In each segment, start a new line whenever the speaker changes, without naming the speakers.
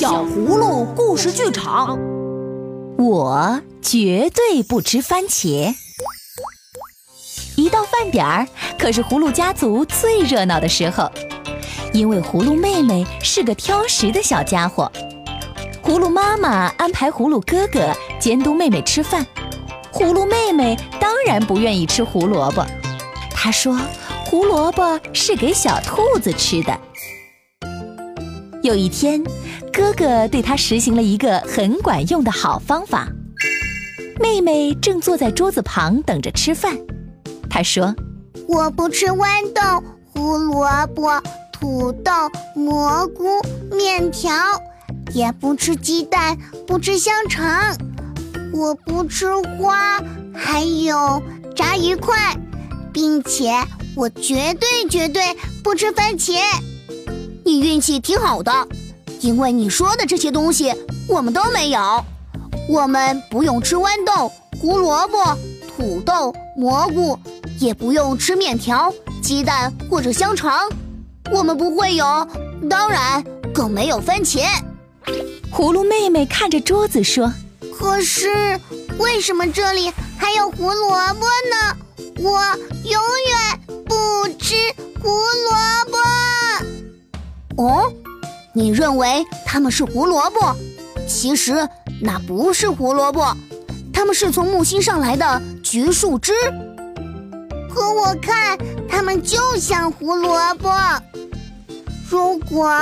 小葫芦故事剧场。
我绝对不吃番茄。一到饭点儿，可是葫芦家族最热闹的时候，因为葫芦妹妹是个挑食的小家伙。葫芦妈妈安排葫芦哥哥监督妹妹吃饭，葫芦妹妹当然不愿意吃胡萝卜，她说胡萝卜是给小兔子吃的。有一天，哥哥对他实行了一个很管用的好方法。妹妹正坐在桌子旁等着吃饭，她说：“
我不吃豌豆、胡萝卜、土豆、蘑菇、面条。”也不吃鸡蛋，不吃香肠，我不吃花，还有炸鱼块，并且我绝对绝对不吃番茄。
你运气挺好的，因为你说的这些东西我们都没有。我们不用吃豌豆、胡萝卜、土豆、蘑菇，也不用吃面条、鸡蛋或者香肠，我们不会有，当然更没有番茄。
葫芦妹妹看着桌子说：“
可是，为什么这里还有胡萝卜呢？我永远不吃胡萝
卜。”哦，你认为它们是胡萝卜？其实那不是胡萝卜，它们是从木星上来的橘树枝。
可我看它们就像胡萝卜。如果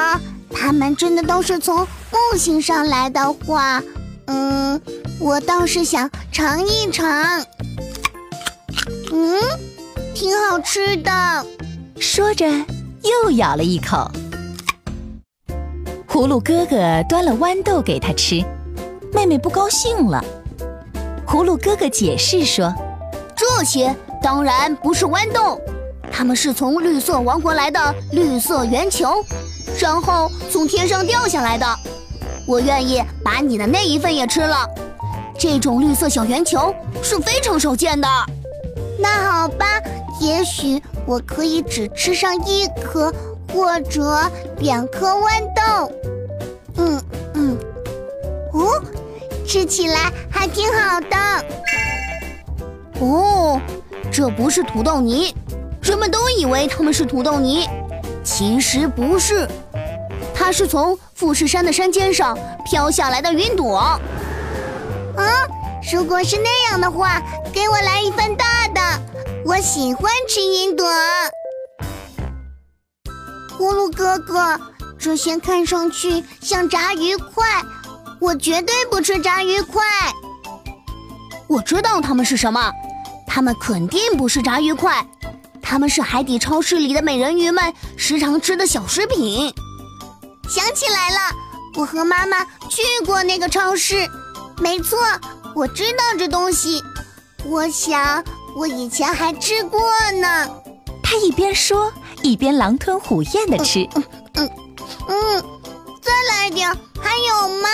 它们真的都是从……木星上来的话，嗯，我倒是想尝一尝。嗯，挺好吃的。
说着，又咬了一口。葫芦哥哥端了豌豆给他吃，妹妹不高兴了。葫芦哥哥解释说：“
这些当然不是豌豆，它们是从绿色王国来的绿色圆球，然后从天上掉下来的。”我愿意把你的那一份也吃了。这种绿色小圆球是非常少见的。
那好吧，也许我可以只吃上一颗或者两颗豌豆。嗯嗯，哦，吃起来还挺好的。
哦，这不是土豆泥，人们都以为它们是土豆泥，其实不是。它是从富士山的山尖上飘下来的云朵。啊，
如果是那样的话，给我来一份大的。我喜欢吃云朵。葫芦哥哥，这些看上去像炸鱼块，我绝对不吃炸鱼块。
我知道它们是什么，它们肯定不是炸鱼块，它们是海底超市里的美人鱼们时常吃的小食品。
想起来了，我和妈妈去过那个超市。没错，我知道这东西。我想我以前还吃过呢。
他一边说，一边狼吞虎咽的吃。嗯
嗯嗯，再来点，还有吗？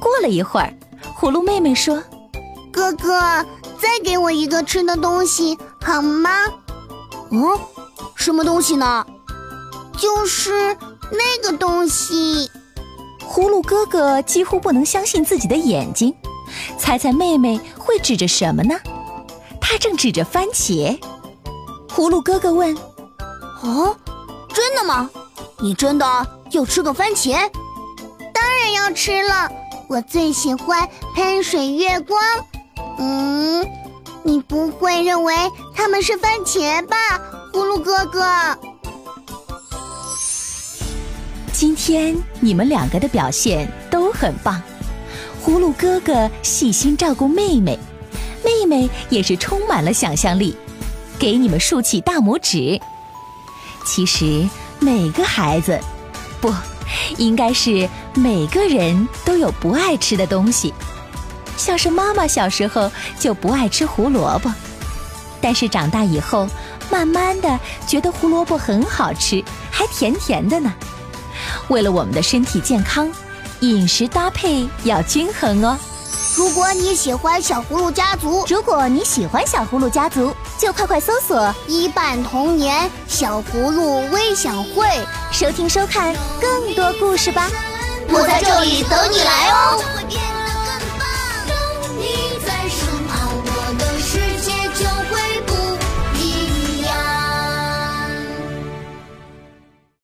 过了一会儿，葫芦妹妹说：“
哥哥，再给我一个吃的东西好吗？”
嗯，什么东西呢？
就是。那个东西，
葫芦哥哥几乎不能相信自己的眼睛。猜猜妹妹会指着什么呢？她正指着番茄。葫芦哥哥问：“
哦，真的吗？你真的要吃个番茄？
当然要吃了，我最喜欢喷水月光。嗯，你不会认为它们是番茄吧，葫芦哥哥？”
今天你们两个的表现都很棒，葫芦哥哥细心照顾妹妹，妹妹也是充满了想象力，给你们竖起大拇指。其实每个孩子，不，应该是每个人都有不爱吃的东西，像是妈妈小时候就不爱吃胡萝卜，但是长大以后，慢慢的觉得胡萝卜很好吃，还甜甜的呢。为了我们的身体健康，饮食搭配要均衡哦。
如果你喜欢小葫芦家族，
如果你喜欢小葫芦家族，就快快搜索“
一半童年小葫芦微享会”，
收听收看更多故事吧。
我在这里等你来哦。